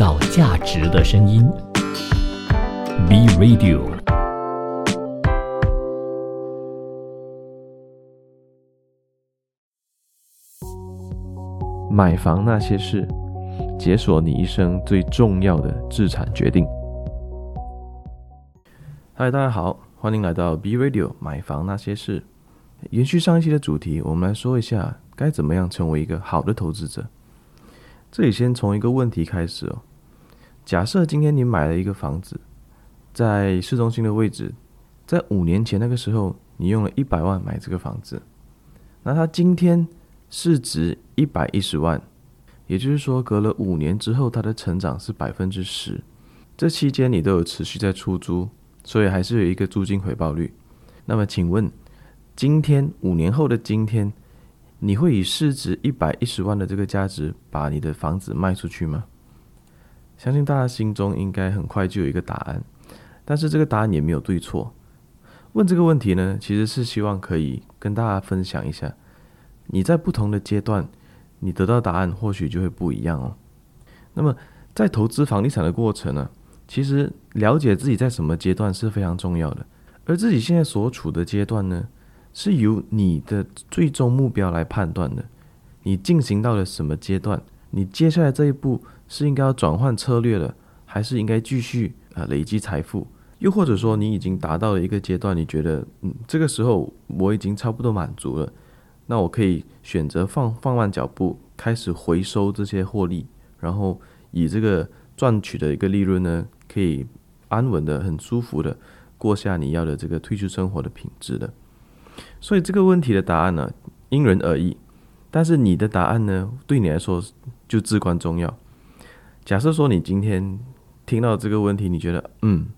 造价值的声音，B Radio。买房那些事，解锁你一生最重要的资产决定。嗨，大家好，欢迎来到 B Radio 买房那些事。延续上一期的主题，我们来说一下该怎么样成为一个好的投资者。这里先从一个问题开始哦。假设今天你买了一个房子，在市中心的位置，在五年前那个时候，你用了一百万买这个房子，那它今天市值一百一十万，也就是说，隔了五年之后，它的成长是百分之十。这期间你都有持续在出租，所以还是有一个租金回报率。那么，请问，今天五年后的今天，你会以市值一百一十万的这个价值把你的房子卖出去吗？相信大家心中应该很快就有一个答案，但是这个答案也没有对错。问这个问题呢，其实是希望可以跟大家分享一下，你在不同的阶段，你得到答案或许就会不一样哦。那么在投资房地产的过程呢，其实了解自己在什么阶段是非常重要的，而自己现在所处的阶段呢，是由你的最终目标来判断的。你进行到了什么阶段？你接下来这一步是应该要转换策略了，还是应该继续啊累积财富？又或者说你已经达到了一个阶段，你觉得嗯这个时候我已经差不多满足了，那我可以选择放放慢脚步，开始回收这些获利，然后以这个赚取的一个利润呢，可以安稳的、很舒服的过下你要的这个退休生活的品质的。所以这个问题的答案呢，因人而异。但是你的答案呢，对你来说就至关重要。假设说你今天听到这个问题，你觉得嗯，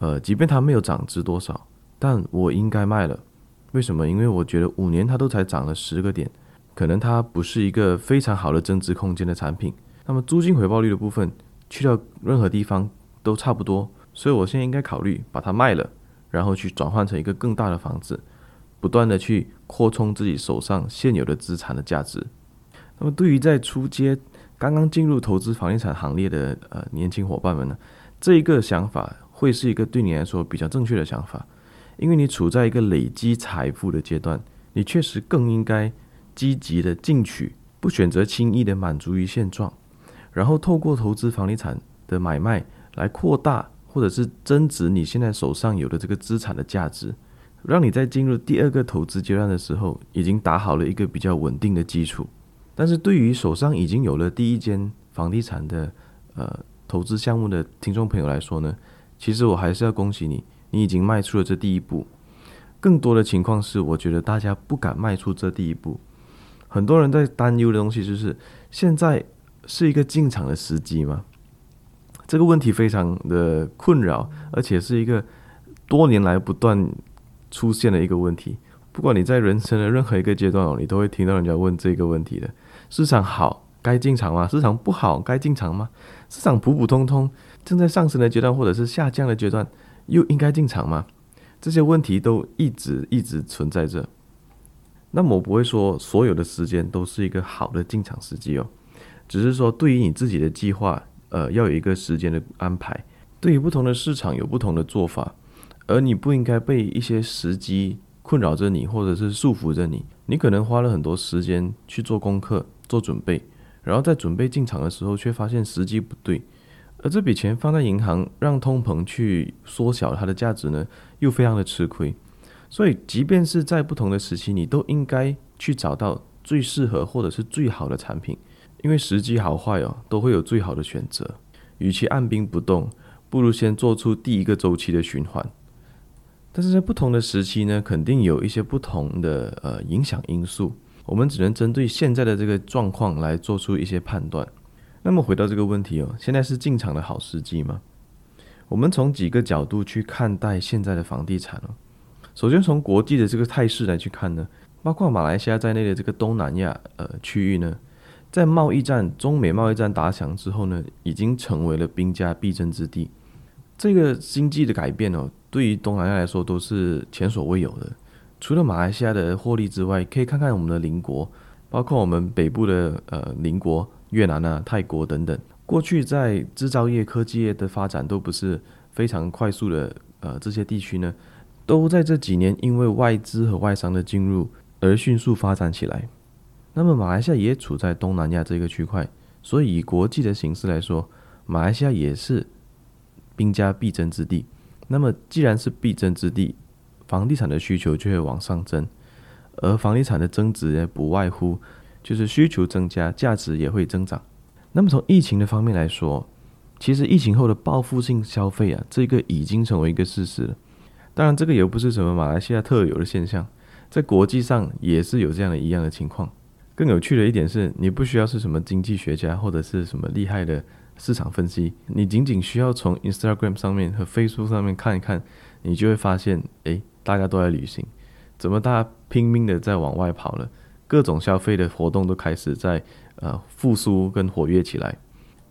呃，即便它没有涨值多少，但我应该卖了。为什么？因为我觉得五年它都才涨了十个点，可能它不是一个非常好的增值空间的产品。那么租金回报率的部分，去到任何地方都差不多，所以我现在应该考虑把它卖了，然后去转换成一个更大的房子。不断的去扩充自己手上现有的资产的价值。那么，对于在出街刚刚进入投资房地产行列的呃年轻伙伴们呢，这一个想法会是一个对你来说比较正确的想法，因为你处在一个累积财富的阶段，你确实更应该积极的进取，不选择轻易的满足于现状，然后透过投资房地产的买卖来扩大或者是增值你现在手上有的这个资产的价值。让你在进入第二个投资阶段的时候，已经打好了一个比较稳定的基础。但是对于手上已经有了第一间房地产的呃投资项目的听众朋友来说呢，其实我还是要恭喜你，你已经迈出了这第一步。更多的情况是，我觉得大家不敢迈出这第一步。很多人在担忧的东西就是，现在是一个进场的时机吗？这个问题非常的困扰，而且是一个多年来不断。出现的一个问题，不管你在人生的任何一个阶段哦，你都会听到人家问这个问题的：市场好该进场吗？市场不好该进场吗？市场普普通通正在上升的阶段或者是下降的阶段，又应该进场吗？这些问题都一直一直存在着。那么我不会说所有的时间都是一个好的进场时机哦，只是说对于你自己的计划，呃，要有一个时间的安排。对于不同的市场有不同的做法。而你不应该被一些时机困扰着你，或者是束缚着你。你可能花了很多时间去做功课、做准备，然后在准备进场的时候，却发现时机不对。而这笔钱放在银行，让通膨去缩小它的价值呢，又非常的吃亏。所以，即便是在不同的时期，你都应该去找到最适合或者是最好的产品，因为时机好坏哦，都会有最好的选择。与其按兵不动，不如先做出第一个周期的循环。但是在不同的时期呢，肯定有一些不同的呃影响因素，我们只能针对现在的这个状况来做出一些判断。那么回到这个问题哦，现在是进场的好时机吗？我们从几个角度去看待现在的房地产哦。首先从国际的这个态势来去看呢，包括马来西亚在内的这个东南亚呃区域呢，在贸易战、中美贸易战打响之后呢，已经成为了兵家必争之地。这个经济的改变哦。对于东南亚来说都是前所未有的。除了马来西亚的获利之外，可以看看我们的邻国，包括我们北部的呃邻国越南啊、泰国等等。过去在制造业、科技业的发展都不是非常快速的，呃，这些地区呢，都在这几年因为外资和外商的进入而迅速发展起来。那么马来西亚也处在东南亚这个区块，所以以国际的形势来说，马来西亚也是兵家必争之地。那么既然是必争之地，房地产的需求就会往上增，而房地产的增值也不外乎就是需求增加，价值也会增长。那么从疫情的方面来说，其实疫情后的报复性消费啊，这个已经成为一个事实了。当然，这个也不是什么马来西亚特有的现象，在国际上也是有这样的一样的情况。更有趣的一点是，你不需要是什么经济学家或者是什么厉害的市场分析，你仅仅需要从 Instagram 上面和 Facebook 上面看一看，你就会发现，诶，大家都在旅行，怎么大家拼命的在往外跑了？各种消费的活动都开始在呃复苏跟活跃起来，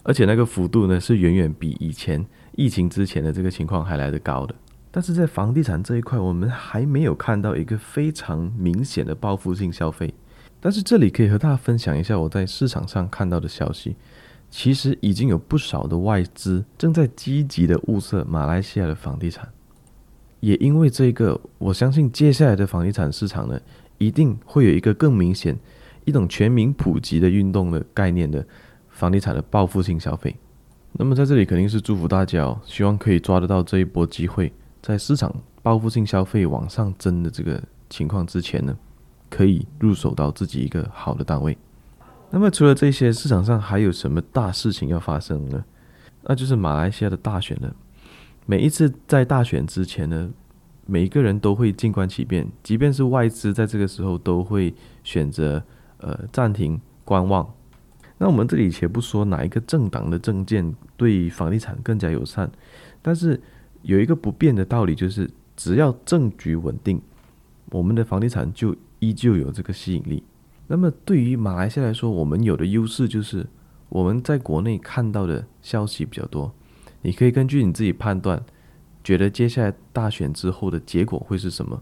而且那个幅度呢是远远比以前疫情之前的这个情况还来得高的。但是在房地产这一块，我们还没有看到一个非常明显的报复性消费。但是这里可以和大家分享一下我在市场上看到的消息，其实已经有不少的外资正在积极的物色马来西亚的房地产，也因为这个，我相信接下来的房地产市场呢，一定会有一个更明显、一种全民普及的运动的概念的房地产的报复性消费。那么在这里肯定是祝福大家哦，希望可以抓得到这一波机会，在市场报复性消费往上增的这个情况之前呢，可以入手到自己一个好的单位。那么除了这些，市场上还有什么大事情要发生呢？那就是马来西亚的大选了。每一次在大选之前呢，每一个人都会静观其变，即便是外资在这个时候都会选择呃暂停观望。那我们这里且不说哪一个政党的政见对房地产更加友善，但是有一个不变的道理就是，只要政局稳定，我们的房地产就依旧有这个吸引力。那么对于马来西亚来说，我们有的优势就是我们在国内看到的消息比较多，你可以根据你自己判断，觉得接下来大选之后的结果会是什么，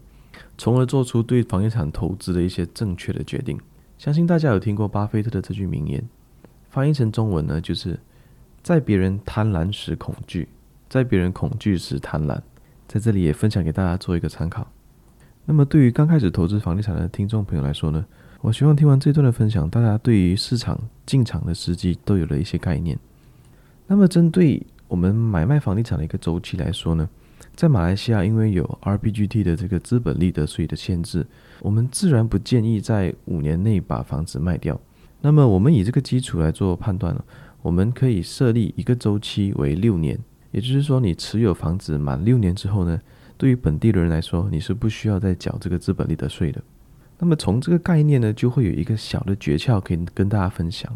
从而做出对房地产投资的一些正确的决定。相信大家有听过巴菲特的这句名言，翻译成中文呢，就是在别人贪婪时恐惧，在别人恐惧时贪婪。在这里也分享给大家做一个参考。那么，对于刚开始投资房地产的听众朋友来说呢，我希望听完这段的分享，大家对于市场进场的时机都有了一些概念。那么，针对我们买卖房地产的一个周期来说呢，在马来西亚，因为有 RPGT 的这个资本利得税的限制，我们自然不建议在五年内把房子卖掉。那么，我们以这个基础来做判断呢，我们可以设立一个周期为六年，也就是说，你持有房子满六年之后呢，对于本地的人来说，你是不需要再缴这个资本利得税的。那么从这个概念呢，就会有一个小的诀窍可以跟大家分享。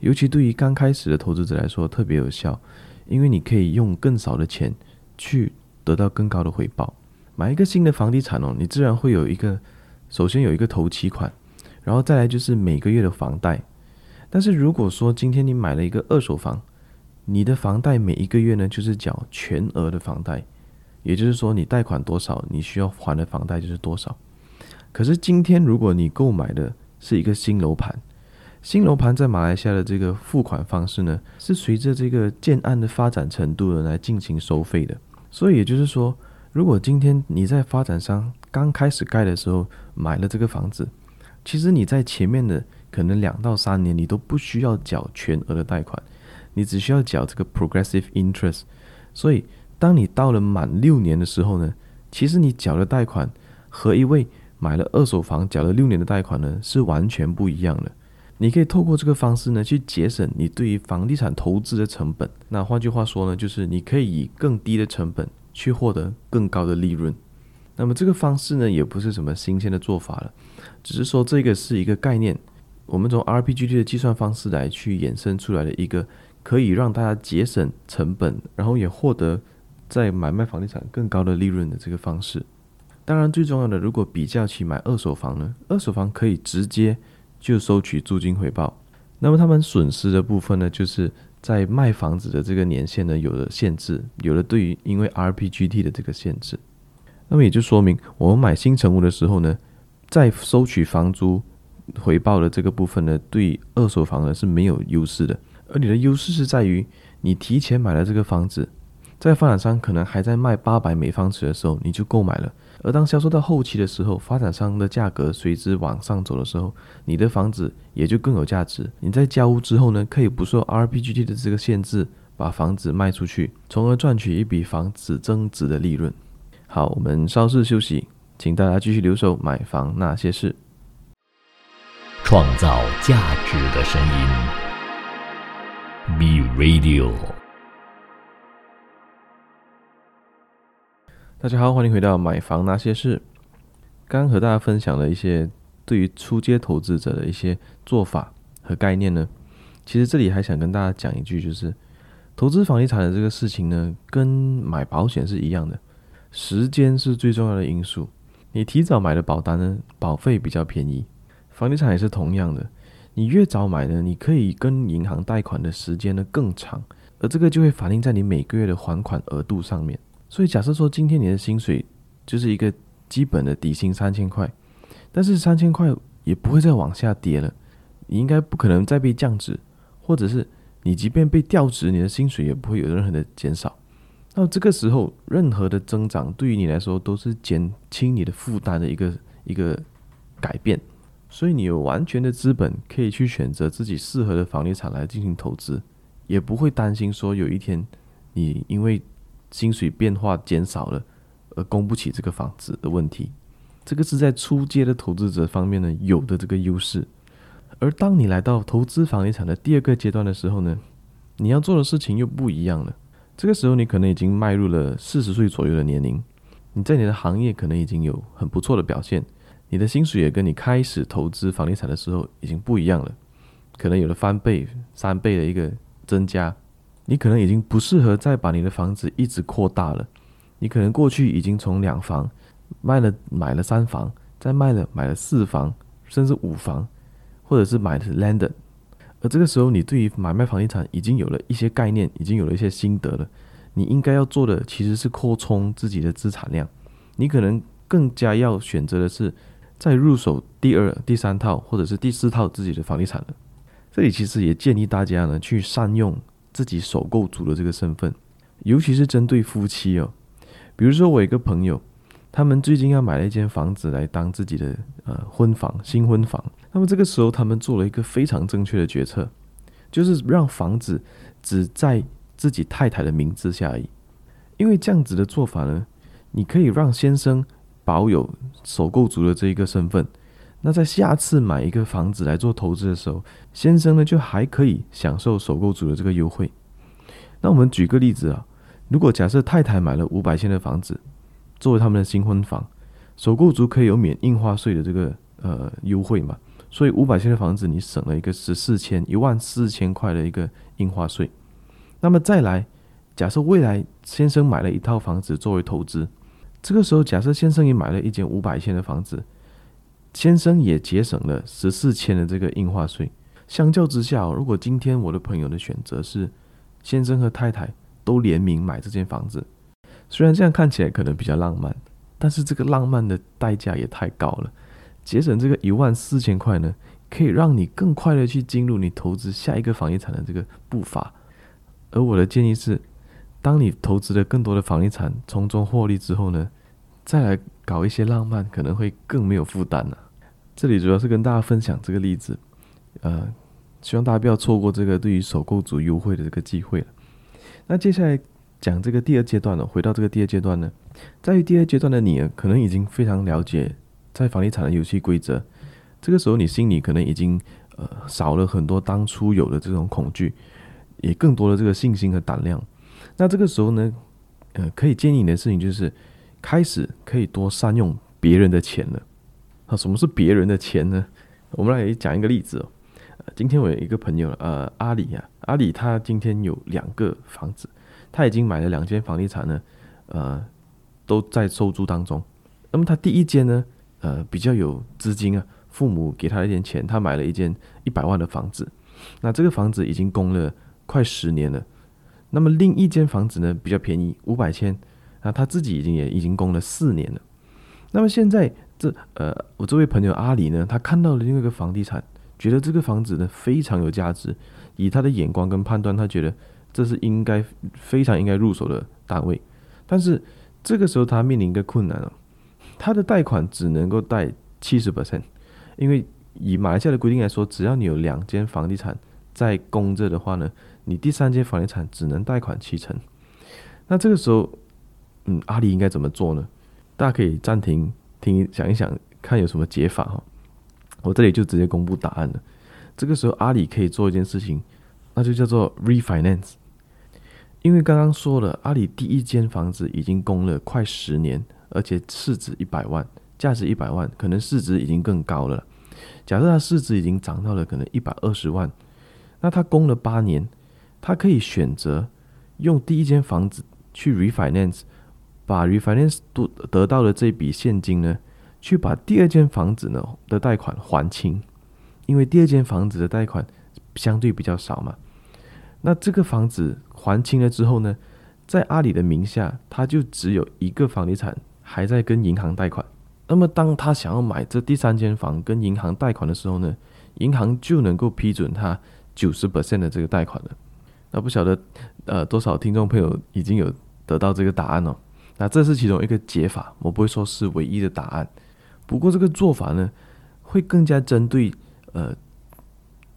尤其对于刚开始的投资者来说，特别有效，因为你可以用更少的钱去得到更高的回报。买一个新的房地产哦，你自然会有一个，首先有一个头期款，然后再来就是每个月的房贷。但是如果说今天你买了一个二手房，你的房贷每一个月呢，就是缴全额的房贷。也就是说，你贷款多少，你需要还的房贷就是多少。可是今天，如果你购买的是一个新楼盘，新楼盘在马来西亚的这个付款方式呢，是随着这个建案的发展程度呢来进行收费的。所以也就是说，如果今天你在发展商刚开始盖的时候买了这个房子，其实你在前面的可能两到三年，你都不需要缴全额的贷款，你只需要缴这个 progressive interest。所以当你到了满六年的时候呢，其实你缴的贷款和一位买了二手房缴了六年的贷款呢是完全不一样的。你可以透过这个方式呢去节省你对于房地产投资的成本。那换句话说呢，就是你可以以更低的成本去获得更高的利润。那么这个方式呢也不是什么新鲜的做法了，只是说这个是一个概念，我们从 RPGT 的计算方式来去衍生出来的一个可以让大家节省成本，然后也获得。在买卖房地产更高的利润的这个方式，当然最重要的，如果比较起买二手房呢，二手房可以直接就收取租金回报，那么他们损失的部分呢，就是在卖房子的这个年限呢有了限制，有了对于因为 RPGT 的这个限制，那么也就说明我们买新成屋的时候呢，在收取房租回报的这个部分呢，对二手房呢是没有优势的。而你的优势是在于，你提前买了这个房子，在发展商可能还在卖八百每方尺的时候，你就购买了。而当销售到后期的时候，发展商的价格随之往上走的时候，你的房子也就更有价值。你在交屋之后呢，可以不受 RPGT 的这个限制，把房子卖出去，从而赚取一笔房子增值的利润。好，我们稍事休息，请大家继续留守买房那些事。创造价值的声音，Be Radio。大家好，欢迎回到买房那些事。刚刚和大家分享了一些对于初阶投资者的一些做法和概念呢。其实这里还想跟大家讲一句，就是投资房地产的这个事情呢，跟买保险是一样的，时间是最重要的因素。你提早买的保单呢，保费比较便宜。房地产也是同样的，你越早买呢，你可以跟银行贷款的时间呢更长，而这个就会反映在你每个月的还款额度上面。所以假设说今天你的薪水就是一个基本的底薪三千块，但是三千块也不会再往下跌了，你应该不可能再被降职，或者是你即便被调职，你的薪水也不会有任何的减少。那这个时候，任何的增长对于你来说都是减轻你的负担的一个一个改变。所以你有完全的资本，可以去选择自己适合的房地产来进行投资，也不会担心说有一天你因为薪水变化减少了而供不起这个房子的问题。这个是在初阶的投资者方面呢有的这个优势。而当你来到投资房地产的第二个阶段的时候呢，你要做的事情又不一样了。这个时候你可能已经迈入了四十岁左右的年龄，你在你的行业可能已经有很不错的表现。你的薪水也跟你开始投资房地产的时候已经不一样了，可能有了翻倍、三倍的一个增加。你可能已经不适合再把你的房子一直扩大了。你可能过去已经从两房卖了买了三房，再卖了买了四房，甚至五房，或者是买的 landed。而这个时候，你对于买卖房地产已经有了一些概念，已经有了一些心得了。你应该要做的其实是扩充自己的资产量。你可能更加要选择的是。再入手第二、第三套或者是第四套自己的房地产了。这里其实也建议大家呢，去善用自己首购族的这个身份，尤其是针对夫妻哦。比如说，我一个朋友，他们最近要买了一间房子来当自己的呃婚房、新婚房。那么这个时候，他们做了一个非常正确的决策，就是让房子只在自己太太的名字下而已。因为这样子的做法呢，你可以让先生。保有首购族的这一个身份，那在下次买一个房子来做投资的时候，先生呢就还可以享受首购族的这个优惠。那我们举个例子啊，如果假设太太买了五百千的房子作为他们的新婚房，首购族可以有免印花税的这个呃优惠嘛，所以五百千的房子你省了一个十四千一万四千块的一个印花税。那么再来，假设未来先生买了一套房子作为投资。这个时候，假设先生也买了一间五百千的房子，先生也节省了十四千的这个印花税。相较之下，如果今天我的朋友的选择是先生和太太都联名买这间房子，虽然这样看起来可能比较浪漫，但是这个浪漫的代价也太高了。节省这个一万四千块呢，可以让你更快的去进入你投资下一个房地产的这个步伐。而我的建议是。当你投资了更多的房地产，从中获利之后呢，再来搞一些浪漫，可能会更没有负担了。这里主要是跟大家分享这个例子，呃，希望大家不要错过这个对于首购族优惠的这个机会了。那接下来讲这个第二阶段了，回到这个第二阶段呢，在于第二阶段的你，可能已经非常了解在房地产的游戏规则，这个时候你心里可能已经呃少了很多当初有的这种恐惧，也更多的这个信心和胆量。那这个时候呢，呃，可以建议你的事情就是，开始可以多善用别人的钱了。啊，什么是别人的钱呢？我们来讲一个例子哦。今天我有一个朋友，呃，阿里啊，阿里他今天有两个房子，他已经买了两间房地产呢，呃，都在收租当中。那么他第一间呢，呃，比较有资金啊，父母给他一点钱，他买了一间一百万的房子。那这个房子已经供了快十年了。那么另一间房子呢，比较便宜，五百千，那他自己已经也已经供了四年了。那么现在这呃，我这位朋友阿里呢，他看到了另外一个房地产，觉得这个房子呢非常有价值，以他的眼光跟判断，他觉得这是应该非常应该入手的单位。但是这个时候他面临一个困难哦，他的贷款只能够贷七十 percent，因为以马来西亚的规定来说，只要你有两间房地产在供着的话呢，你第三间房地产只能贷款七成。那这个时候，嗯，阿里应该怎么做呢？大家可以暂停听，想一想，看有什么解法哈。我这里就直接公布答案了。这个时候，阿里可以做一件事情，那就叫做 refinance。因为刚刚说了，阿里第一间房子已经供了快十年，而且市值一百万，价值一百万，可能市值已经更高了。假设它市值已经涨到了可能一百二十万，那它供了八年，它可以选择用第一间房子。去 refinance，把 refinance 得得到的这笔现金呢，去把第二间房子呢的贷款还清，因为第二间房子的贷款相对比较少嘛。那这个房子还清了之后呢，在阿里的名下，他就只有一个房地产还在跟银行贷款。那么当他想要买这第三间房跟银行贷款的时候呢，银行就能够批准他九十 percent 的这个贷款了。那不晓得呃多少听众朋友已经有得到这个答案哦。那这是其中一个解法，我不会说是唯一的答案。不过这个做法呢，会更加针对呃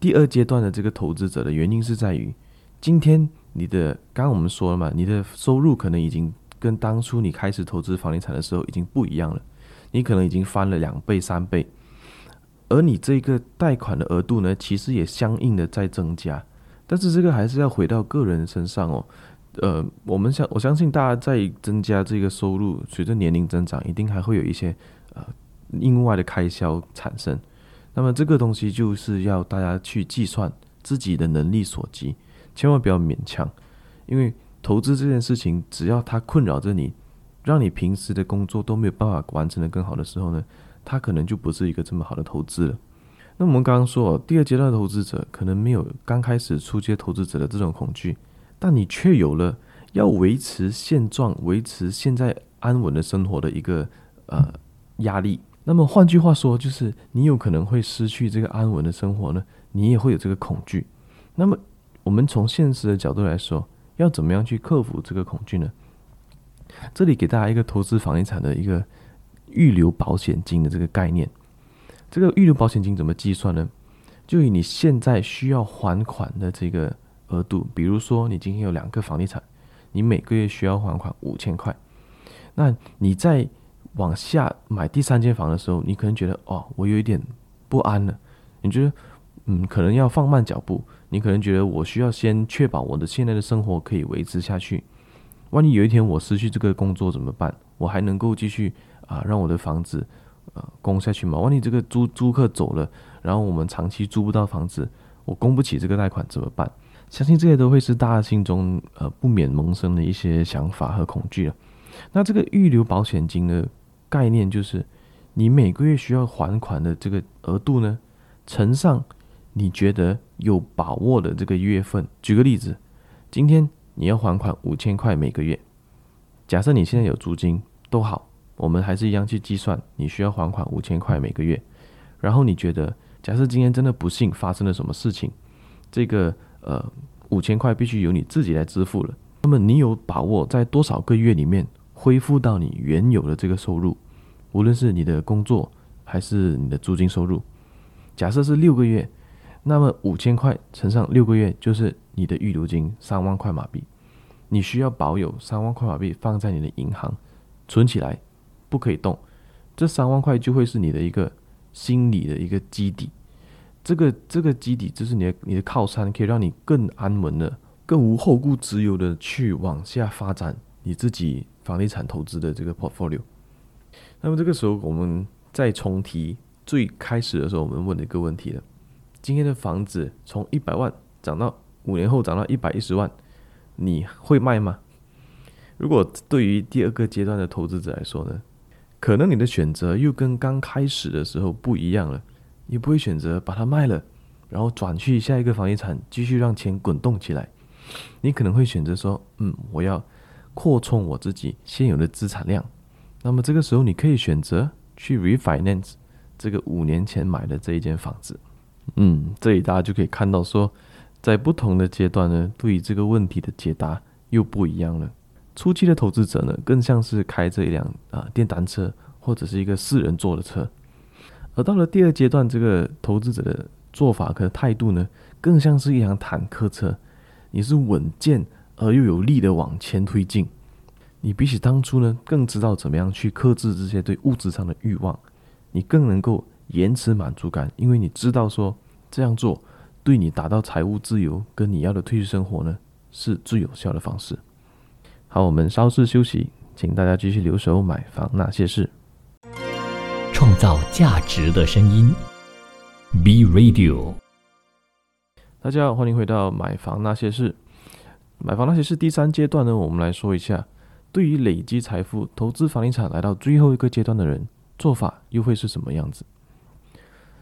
第二阶段的这个投资者的原因是在于，今天你的刚刚我们说了嘛，你的收入可能已经跟当初你开始投资房地产的时候已经不一样了，你可能已经翻了两倍三倍，而你这个贷款的额度呢，其实也相应的在增加。但是这个还是要回到个人身上哦，呃，我们相我相信大家在增加这个收入，随着年龄增长，一定还会有一些呃另外的开销产生。那么这个东西就是要大家去计算自己的能力所及，千万不要勉强，因为投资这件事情，只要它困扰着你，让你平时的工作都没有办法完成得更好的时候呢，它可能就不是一个这么好的投资了。那我们刚刚说，第二阶段投资者可能没有刚开始初阶投资者的这种恐惧，但你却有了要维持现状、维持现在安稳的生活的一个呃压力。那么换句话说，就是你有可能会失去这个安稳的生活呢，你也会有这个恐惧。那么我们从现实的角度来说，要怎么样去克服这个恐惧呢？这里给大家一个投资房地产的一个预留保险金的这个概念。这个预留保险金怎么计算呢？就以你现在需要还款的这个额度，比如说你今天有两个房地产，你每个月需要还款五千块，那你在往下买第三间房的时候，你可能觉得哦，我有一点不安了，你觉得嗯，可能要放慢脚步，你可能觉得我需要先确保我的现在的生活可以维持下去，万一有一天我失去这个工作怎么办？我还能够继续啊，让我的房子。呃，供下去吗？万一这个租租客走了，然后我们长期租不到房子，我供不起这个贷款怎么办？相信这些都会是大家心中呃不免萌生的一些想法和恐惧了。那这个预留保险金的概念就是，你每个月需要还款的这个额度呢，乘上你觉得有把握的这个月份。举个例子，今天你要还款五千块每个月，假设你现在有租金都好。我们还是一样去计算，你需要还款五千块每个月。然后你觉得，假设今天真的不幸发生了什么事情，这个呃五千块必须由你自己来支付了。那么你有把握在多少个月里面恢复到你原有的这个收入？无论是你的工作还是你的租金收入。假设是六个月，那么五千块乘上六个月就是你的预留金三万块马币。你需要保有三万块马币放在你的银行存起来。不可以动，这三万块就会是你的一个心理的一个基底，这个这个基底就是你的你的靠山，可以让你更安稳的、更无后顾之忧的去往下发展你自己房地产投资的这个 portfolio。那么这个时候，我们再重提最开始的时候我们问的一个问题了：今天的房子从一百万涨到五年后涨到一百一十万，你会卖吗？如果对于第二个阶段的投资者来说呢？可能你的选择又跟刚开始的时候不一样了，你不会选择把它卖了，然后转去下一个房地产继续让钱滚动起来，你可能会选择说，嗯，我要扩充我自己现有的资产量。那么这个时候你可以选择去 refinance 这个五年前买的这一间房子。嗯，这里大家就可以看到说，在不同的阶段呢，对于这个问题的解答又不一样了。初期的投资者呢，更像是开着一辆啊电单车或者是一个四人座的车，而到了第二阶段，这个投资者的做法和态度呢，更像是一辆坦克车，你是稳健而又有力的往前推进。你比起当初呢，更知道怎么样去克制这些对物质上的欲望，你更能够延迟满足感，因为你知道说这样做对你达到财务自由跟你要的退休生活呢，是最有效的方式。好，我们稍事休息，请大家继续留守买房那些事，造价值的声音，B Radio。大家好，欢迎回到买房那些事。买房那些事第三阶段呢，我们来说一下，对于累积财富、投资房地产来到最后一个阶段的人，做法又会是什么样子？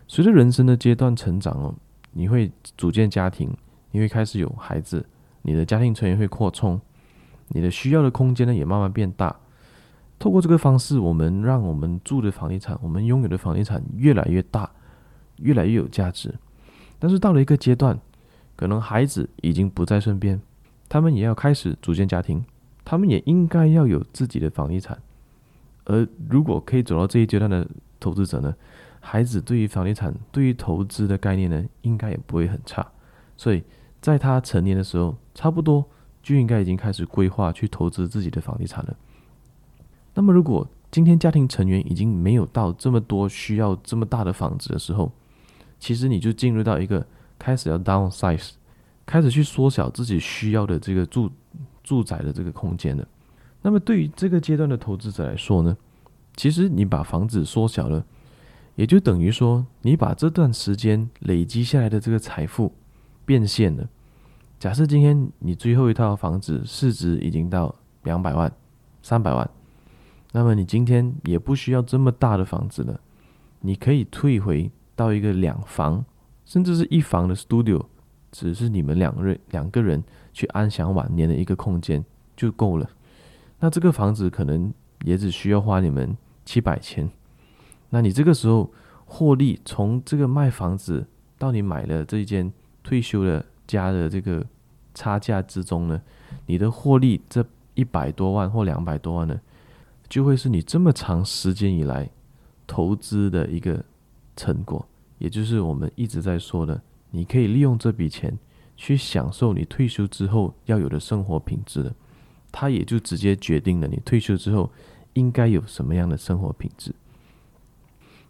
随着人生的阶段成长哦，你会组建家庭，你会开始有孩子，你的家庭成员会扩充。你的需要的空间呢，也慢慢变大。透过这个方式，我们让我们住的房地产，我们拥有的房地产越来越大，越来越有价值。但是到了一个阶段，可能孩子已经不在身边，他们也要开始组建家庭，他们也应该要有自己的房地产。而如果可以走到这一阶段的投资者呢，孩子对于房地产、对于投资的概念呢，应该也不会很差。所以在他成年的时候，差不多。就应该已经开始规划去投资自己的房地产了。那么，如果今天家庭成员已经没有到这么多需要这么大的房子的时候，其实你就进入到一个开始要 downsize，开始去缩小自己需要的这个住住宅的这个空间了。那么，对于这个阶段的投资者来说呢，其实你把房子缩小了，也就等于说你把这段时间累积下来的这个财富变现了。假设今天你最后一套房子市值已经到两百万、三百万，那么你今天也不需要这么大的房子了，你可以退回到一个两房甚至是一房的 studio，只是你们两个人两个人去安享晚年的一个空间就够了。那这个房子可能也只需要花你们七百千，那你这个时候获利从这个卖房子到你买了这一间退休的。家的这个差价之中呢，你的获利这一百多万或两百多万呢，就会是你这么长时间以来投资的一个成果，也就是我们一直在说的，你可以利用这笔钱去享受你退休之后要有的生活品质了。它也就直接决定了你退休之后应该有什么样的生活品质。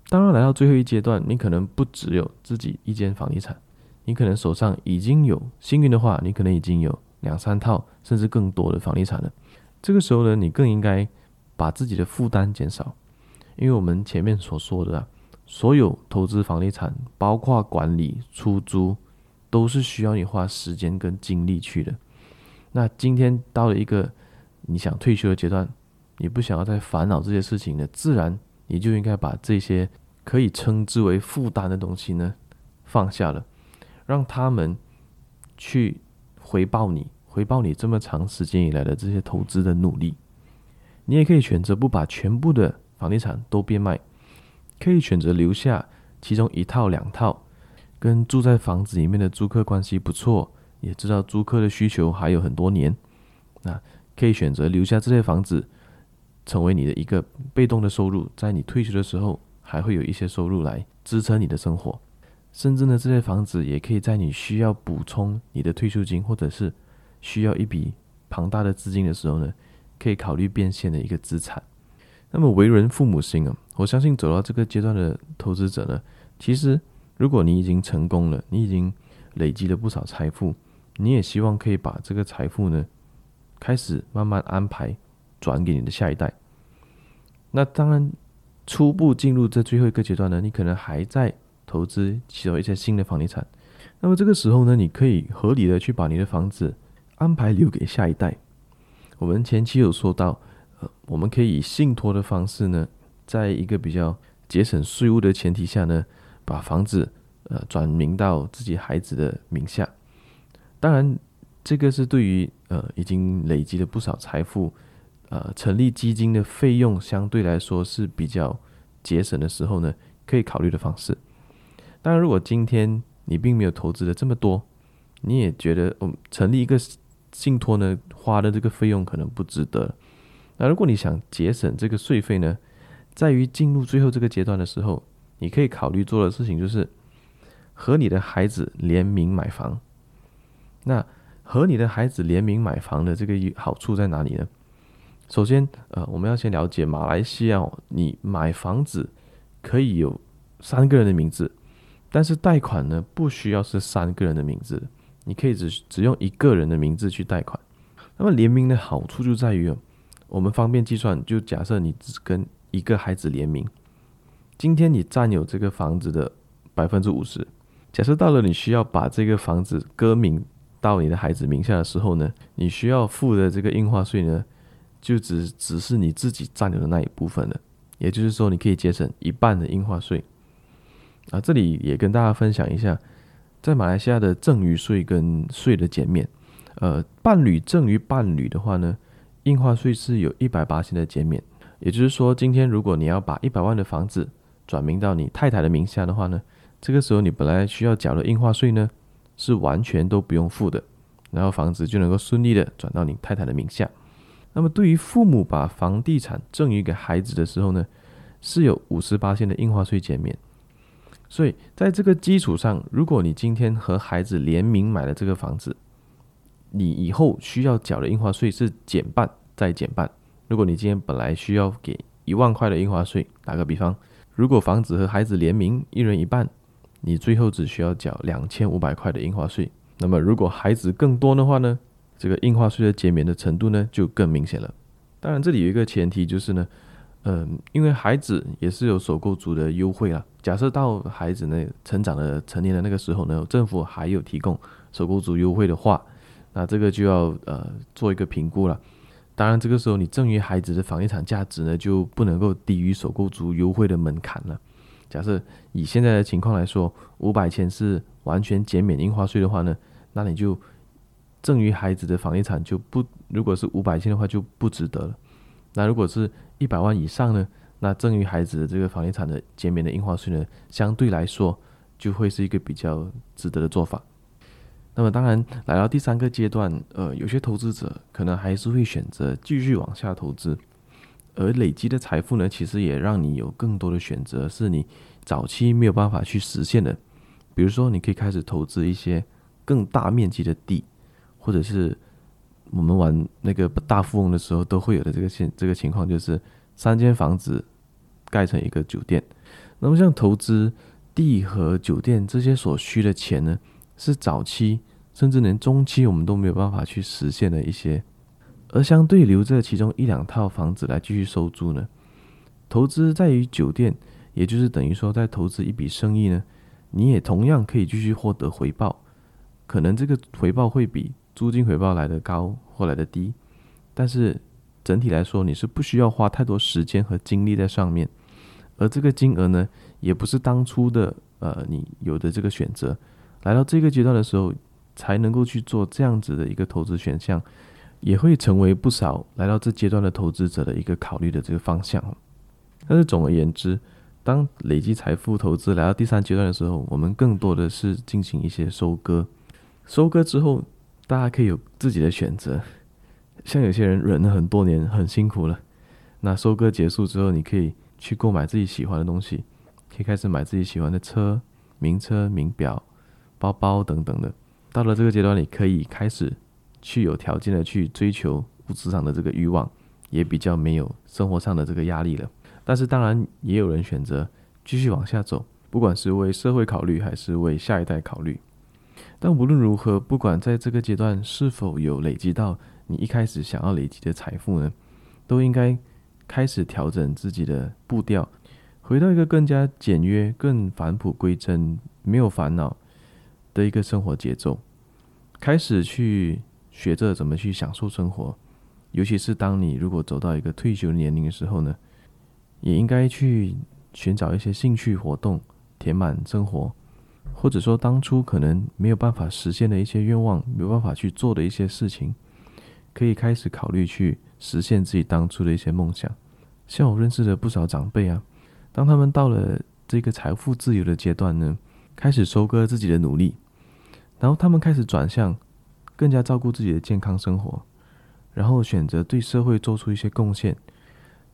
当然，来到最后一阶段，你可能不只有自己一间房地产。你可能手上已经有，幸运的话，你可能已经有两三套甚至更多的房地产了。这个时候呢，你更应该把自己的负担减少，因为我们前面所说的啊，所有投资房地产，包括管理、出租，都是需要你花时间跟精力去的。那今天到了一个你想退休的阶段，你不想要再烦恼这些事情呢，自然你就应该把这些可以称之为负担的东西呢放下了。让他们去回报你，回报你这么长时间以来的这些投资的努力。你也可以选择不把全部的房地产都变卖，可以选择留下其中一套两套，跟住在房子里面的租客关系不错，也知道租客的需求还有很多年。那可以选择留下这些房子，成为你的一个被动的收入，在你退休的时候还会有一些收入来支撑你的生活。甚至呢，这些房子也可以在你需要补充你的退休金，或者是需要一笔庞大的资金的时候呢，可以考虑变现的一个资产。那么为人父母心啊，我相信走到这个阶段的投资者呢，其实如果你已经成功了，你已经累积了不少财富，你也希望可以把这个财富呢，开始慢慢安排转给你的下一代。那当然，初步进入这最后一个阶段呢，你可能还在。投资起到一些新的房地产，那么这个时候呢，你可以合理的去把你的房子安排留给下一代。我们前期有说到，呃，我们可以以信托的方式呢，在一个比较节省税务的前提下呢，把房子呃转名到自己孩子的名下。当然，这个是对于呃已经累积了不少财富，呃，成立基金的费用相对来说是比较节省的时候呢，可以考虑的方式。当然，如果今天你并没有投资的这么多，你也觉得嗯，成立一个信托呢，花的这个费用可能不值得。那如果你想节省这个税费呢，在于进入最后这个阶段的时候，你可以考虑做的事情就是和你的孩子联名买房。那和你的孩子联名买房的这个好处在哪里呢？首先，呃，我们要先了解马来西亚，你买房子可以有三个人的名字，但是贷款呢，不需要是三个人的名字，你可以只只用一个人的名字去贷款。那么联名的好处就在于，我们方便计算，就假设你只跟一个孩子联名，今天你占有这个房子的百分之五十，假设到了你需要把这个房子更名。到你的孩子名下的时候呢，你需要付的这个印花税呢，就只只是你自己占有的那一部分了。也就是说，你可以节省一半的印花税。啊，这里也跟大家分享一下，在马来西亚的赠与税跟税的减免。呃，伴侣赠与伴侣的话呢，印花税是有一百八十的减免。也就是说，今天如果你要把一百万的房子转名到你太太的名下的话呢，这个时候你本来需要缴的印花税呢，是完全都不用付的，然后房子就能够顺利的转到你太太的名下。那么对于父母把房地产赠与给孩子的时候呢，是有五十八千的印花税减免。所以在这个基础上，如果你今天和孩子联名买了这个房子，你以后需要缴的印花税是减半再减半。如果你今天本来需要给一万块的印花税，打个比方，如果房子和孩子联名，一人一半。你最后只需要缴两千五百块的印花税。那么，如果孩子更多的话呢？这个印花税的减免的程度呢，就更明显了。当然，这里有一个前提就是呢，嗯，因为孩子也是有首购族的优惠啦。假设到孩子呢成长的成年的那个时候呢，政府还有提供首购族优惠的话，那这个就要呃做一个评估了。当然，这个时候你赠与孩子的房地产价值呢，就不能够低于首购族优惠的门槛了。假设以现在的情况来说，五百千是完全减免印花税的话呢，那你就赠与孩子的房地产就不，如果是五百千的话就不值得了。那如果是一百万以上呢，那赠与孩子的这个房地产的减免的印花税呢，相对来说就会是一个比较值得的做法。那么当然来到第三个阶段，呃，有些投资者可能还是会选择继续往下投资。而累积的财富呢，其实也让你有更多的选择，是你早期没有办法去实现的。比如说，你可以开始投资一些更大面积的地，或者是我们玩那个大富翁的时候都会有的这个现这个情况，就是三间房子盖成一个酒店。那么，像投资地和酒店这些所需的钱呢，是早期甚至连中期我们都没有办法去实现的一些。而相对留着其中一两套房子来继续收租呢，投资在于酒店，也就是等于说在投资一笔生意呢，你也同样可以继续获得回报，可能这个回报会比租金回报来得高或来得低，但是整体来说你是不需要花太多时间和精力在上面，而这个金额呢，也不是当初的呃你有的这个选择，来到这个阶段的时候才能够去做这样子的一个投资选项。也会成为不少来到这阶段的投资者的一个考虑的这个方向。但是总而言之，当累积财富投资来到第三阶段的时候，我们更多的是进行一些收割。收割之后，大家可以有自己的选择。像有些人忍了很多年，很辛苦了。那收割结束之后，你可以去购买自己喜欢的东西，可以开始买自己喜欢的车、名车、名表、包包等等的。到了这个阶段，你可以开始。去有条件的去追求物质上的这个欲望，也比较没有生活上的这个压力了。但是当然也有人选择继续往下走，不管是为社会考虑还是为下一代考虑。但无论如何，不管在这个阶段是否有累积到你一开始想要累积的财富呢，都应该开始调整自己的步调，回到一个更加简约、更返璞归真、没有烦恼的一个生活节奏，开始去。学着怎么去享受生活，尤其是当你如果走到一个退休年龄的时候呢，也应该去寻找一些兴趣活动，填满生活，或者说当初可能没有办法实现的一些愿望，没有办法去做的一些事情，可以开始考虑去实现自己当初的一些梦想。像我认识的不少长辈啊，当他们到了这个财富自由的阶段呢，开始收割自己的努力，然后他们开始转向更加照顾自己的健康生活，然后选择对社会做出一些贡献，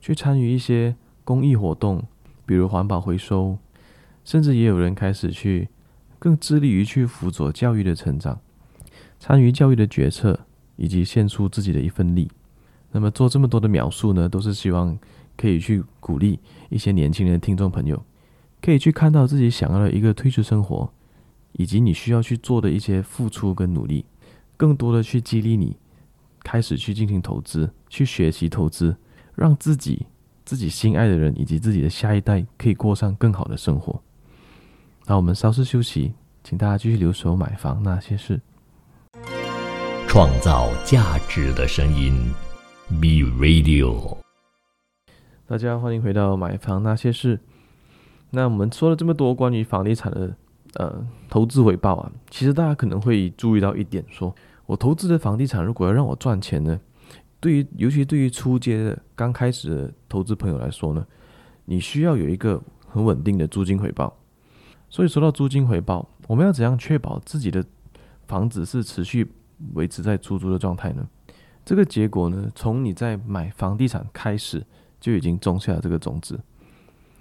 去参与一些公益活动，比如环保回收，甚至也有人开始去更致力于去辅佐教育的成长，参与教育的决策，以及献出自己的一份力。那么做这么多的描述呢，都是希望可以去鼓励一些年轻人的听众朋友，可以去看到自己想要的一个退休生活，以及你需要去做的一些付出跟努力，更多的去激励你开始去进行投资，去学习投资，让自己、自己心爱的人以及自己的下一代可以过上更好的生活。那我们稍事休息，请大家继续留守买房那些事，创造价值的声音。B Radio，大家欢迎回到买房那些事。那我们说了这么多关于房地产的呃投资回报啊，其实大家可能会注意到一点说，说我投资的房地产如果要让我赚钱呢，对于尤其对于初阶的刚开始的投资朋友来说呢，你需要有一个很稳定的租金回报。所以说到租金回报，我们要怎样确保自己的房子是持续维持在出租的状态呢？这个结果呢，从你在买房地产开始就已经种下了这个种子。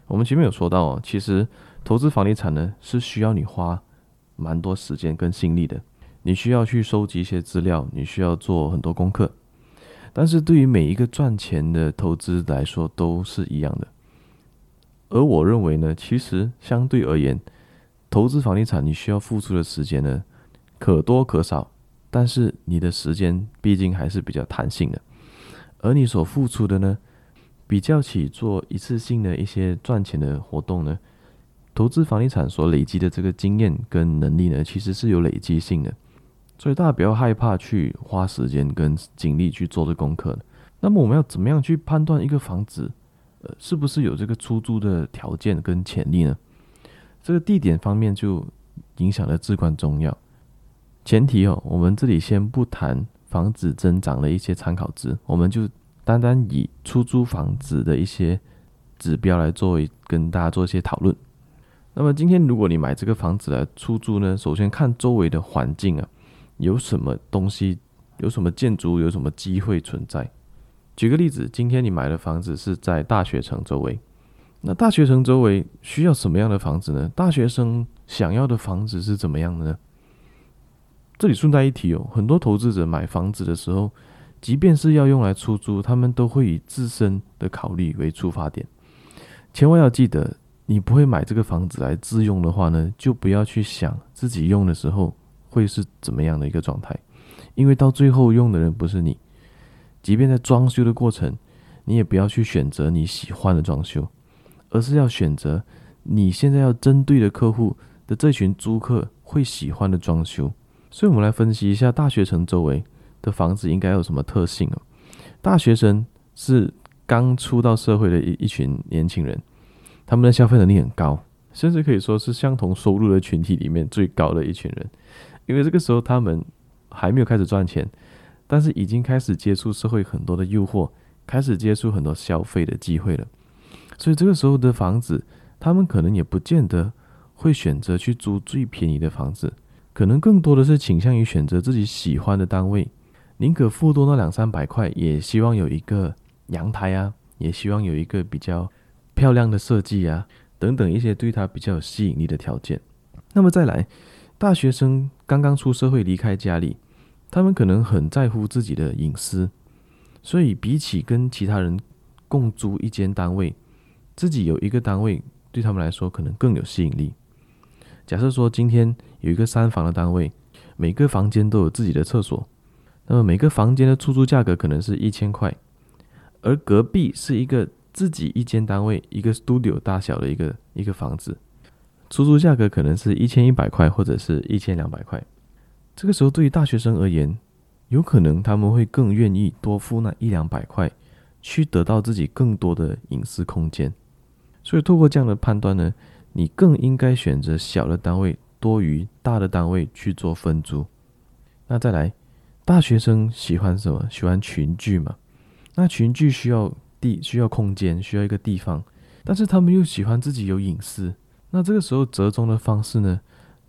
我们前面有说到哦，其实投资房地产呢是需要你花蛮多时间跟心力的，你需要去收集一些资料，你需要做很多功课。但是对于每一个赚钱的投资来说都是一样的。而我认为呢，其实相对而言，投资房地产你需要付出的时间呢，可多可少。但是你的时间毕竟还是比较弹性的，而你所付出的呢，比较起做一次性的一些赚钱的活动呢，投资房地产所累积的这个经验跟能力呢，其实是有累积性的，所以大家不要害怕去花时间跟精力去做这功课。那么我们要怎么样去判断一个房子，呃，是不是有这个出租的条件跟潜力呢？这个地点方面就影响的至关重要。前提哦，我们这里先不谈房子增长的一些参考值，我们就单单以出租房子的一些指标来作为跟大家做一些讨论。那么今天如果你买这个房子来出租呢，首先看周围的环境啊，有什么东西，有什么建筑，有什么机会存在。举个例子，今天你买的房子是在大学城周围，那大学城周围需要什么样的房子呢？大学生想要的房子是怎么样的呢？这里顺带一提哦，很多投资者买房子的时候，即便是要用来出租，他们都会以自身的考虑为出发点。千万要记得，你不会买这个房子来自用的话呢，就不要去想自己用的时候会是怎么样的一个状态，因为到最后用的人不是你。即便在装修的过程，你也不要去选择你喜欢的装修，而是要选择你现在要针对的客户的这群租客会喜欢的装修。所以，我们来分析一下大学城周围的房子应该有什么特性哦。大学生是刚出到社会的一一群年轻人，他们的消费能力很高，甚至可以说是相同收入的群体里面最高的一群人。因为这个时候他们还没有开始赚钱，但是已经开始接触社会很多的诱惑，开始接触很多消费的机会了。所以这个时候的房子，他们可能也不见得会选择去租最便宜的房子。可能更多的是倾向于选择自己喜欢的单位，宁可付多那两三百块，也希望有一个阳台啊，也希望有一个比较漂亮的设计啊，等等一些对他比较有吸引力的条件。那么再来，大学生刚刚出社会离开家里，他们可能很在乎自己的隐私，所以比起跟其他人共租一间单位，自己有一个单位对他们来说可能更有吸引力。假设说今天有一个三房的单位，每个房间都有自己的厕所，那么每个房间的出租价格可能是一千块，而隔壁是一个自己一间单位，一个 studio 大小的一个一个房子，出租价格可能是一千一百块或者是一千两百块。这个时候对于大学生而言，有可能他们会更愿意多付那一两百块，去得到自己更多的隐私空间。所以透过这样的判断呢，你更应该选择小的单位多于大的单位去做分租。那再来，大学生喜欢什么？喜欢群聚嘛？那群聚需要地，需要空间，需要一个地方。但是他们又喜欢自己有隐私。那这个时候折中的方式呢，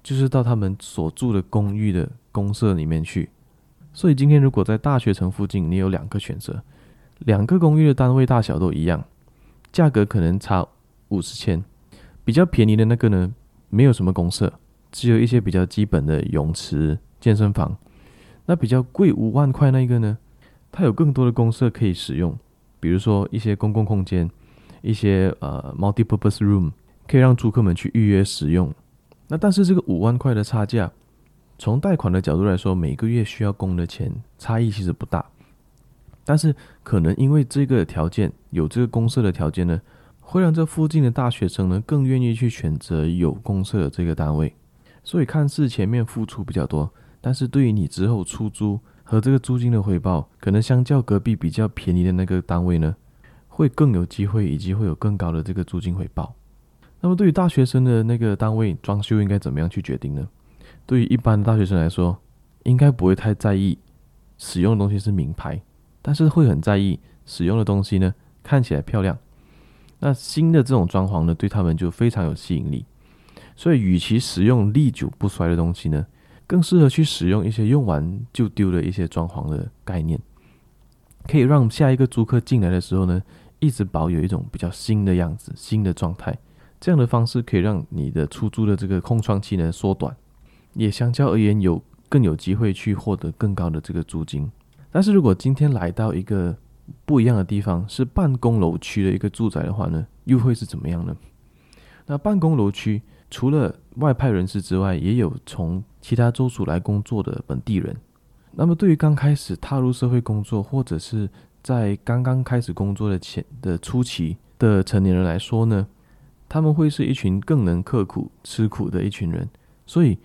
就是到他们所住的公寓的公社里面去。所以今天如果在大学城附近，你有两个选择，两个公寓的单位大小都一样，价格可能差五十千，比较便宜的那个呢，没有什么公厕，只有一些比较基本的泳池、健身房。那比较贵五万块那个呢，它有更多的公设可以使用，比如说一些公共空间，一些呃 multi-purpose room，可以让租客们去预约使用。那但是这个五万块的差价。从贷款的角度来说，每个月需要供的钱差异其实不大，但是可能因为这个条件有这个公设的条件呢，会让这附近的大学生呢更愿意去选择有公厕的这个单位，所以看似前面付出比较多，但是对于你之后出租和这个租金的回报，可能相较隔壁比较便宜的那个单位呢，会更有机会，以及会有更高的这个租金回报。那么对于大学生的那个单位装修应该怎么样去决定呢？对于一般的大学生来说，应该不会太在意使用的东西是名牌，但是会很在意使用的东西呢，看起来漂亮。那新的这种装潢呢，对他们就非常有吸引力。所以，与其使用历久不衰的东西呢，更适合去使用一些用完就丢的一些装潢的概念，可以让下一个租客进来的时候呢，一直保有一种比较新的样子、新的状态。这样的方式可以让你的出租的这个空窗期呢缩短。也相较而言有更有机会去获得更高的这个租金，但是如果今天来到一个不一样的地方，是办公楼区的一个住宅的话呢，又会是怎么样呢？那办公楼区除了外派人士之外，也有从其他州属来工作的本地人。那么对于刚开始踏入社会工作，或者是在刚刚开始工作的前的初期的成年人来说呢，他们会是一群更能刻苦吃苦的一群人，所以。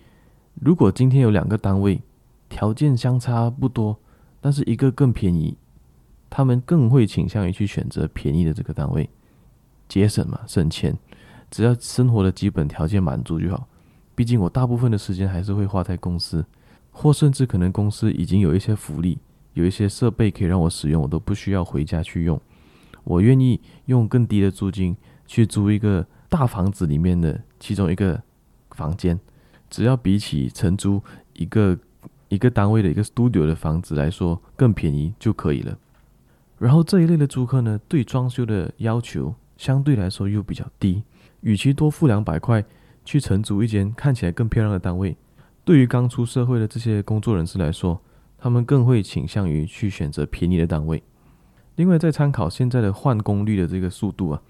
如果今天有两个单位，条件相差不多，但是一个更便宜，他们更会倾向于去选择便宜的这个单位，节省嘛，省钱，只要生活的基本条件满足就好。毕竟我大部分的时间还是会花在公司，或甚至可能公司已经有一些福利，有一些设备可以让我使用，我都不需要回家去用。我愿意用更低的租金去租一个大房子里面的其中一个房间。只要比起承租一个一个单位的一个 studio 的房子来说更便宜就可以了。然后这一类的租客呢，对装修的要求相对来说又比较低，与其多付两百块去承租一间看起来更漂亮的单位，对于刚出社会的这些工作人士来说，他们更会倾向于去选择便宜的单位。另外，再参考现在的换工率的这个速度啊，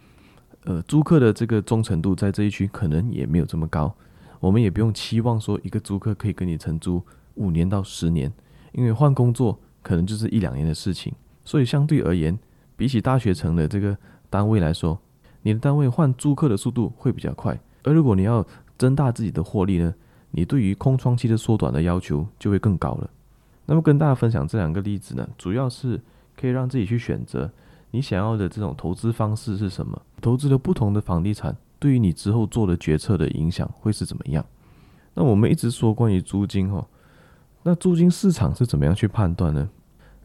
呃，租客的这个忠诚度在这一区可能也没有这么高。我们也不用期望说一个租客可以跟你承租五年到十年，因为换工作可能就是一两年的事情。所以相对而言，比起大学城的这个单位来说，你的单位换租客的速度会比较快。而如果你要增大自己的获利呢，你对于空窗期的缩短的要求就会更高了。那么跟大家分享这两个例子呢，主要是可以让自己去选择你想要的这种投资方式是什么，投资了不同的房地产。对于你之后做的决策的影响会是怎么样？那我们一直说关于租金哈，那租金市场是怎么样去判断呢？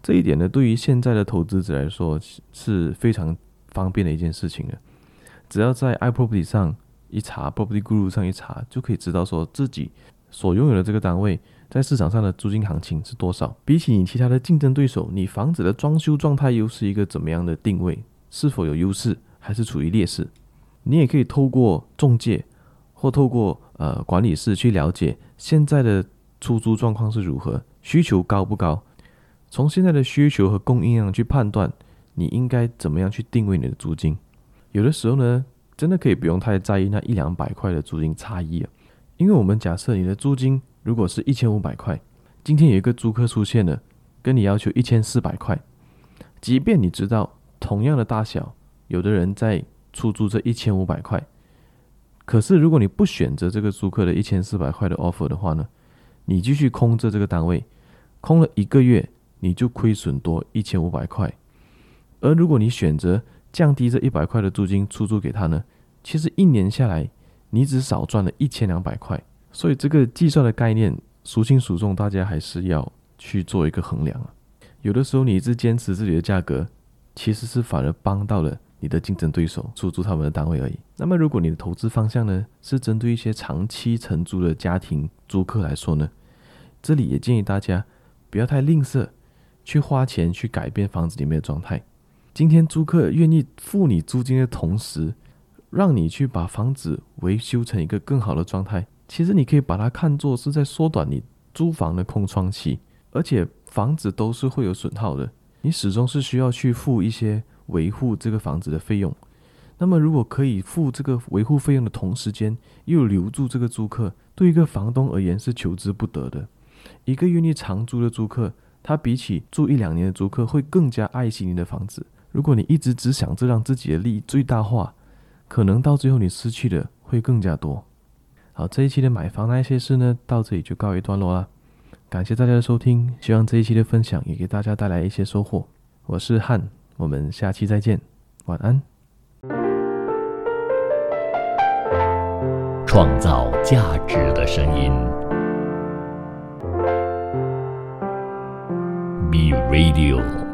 这一点呢，对于现在的投资者来说是非常方便的一件事情了。只要在 iProperty 上一查，Property Guru 上一查，就可以知道说自己所拥有的这个单位在市场上的租金行情是多少。比起你其他的竞争对手，你房子的装修状态又是一个怎么样的定位？是否有优势，还是处于劣势？你也可以透过中介或透过呃管理室去了解现在的出租状况是如何，需求高不高？从现在的需求和供应量去判断，你应该怎么样去定位你的租金？有的时候呢，真的可以不用太在意那一两百块的租金差异啊，因为我们假设你的租金如果是一千五百块，今天有一个租客出现了，跟你要求一千四百块，即便你知道同样的大小，有的人在。出租这一千五百块，可是如果你不选择这个租客的一千四百块的 offer 的话呢，你继续空着这个单位，空了一个月，你就亏损多一千五百块。而如果你选择降低这一百块的租金出租给他呢，其实一年下来，你只少赚了一千两百块。所以这个计算的概念孰轻孰重，大家还是要去做一个衡量啊。有的时候你一直坚持自己的价格，其实是反而帮到了。你的竞争对手出租他们的单位而已。那么，如果你的投资方向呢是针对一些长期承租的家庭租客来说呢，这里也建议大家不要太吝啬，去花钱去改变房子里面的状态。今天租客愿意付你租金的同时，让你去把房子维修成一个更好的状态，其实你可以把它看作是在缩短你租房的空窗期，而且房子都是会有损耗的，你始终是需要去付一些维护这个房子的费用。那么，如果可以付这个维护费用的同时间又留住这个租客，对一个房东而言是求之不得的。一个愿意长租的租客，他比起住一两年的租客会更加爱惜你的房子。如果你一直只想着让自己的利益最大化，可能到最后你失去的会更加多。好，这一期的买房那些事呢，到这里就告一段落了。感谢大家的收听，希望这一期的分享也给大家带来一些收获。我是汉，我们下期再见，晚安。创造价值的声音，B Radio。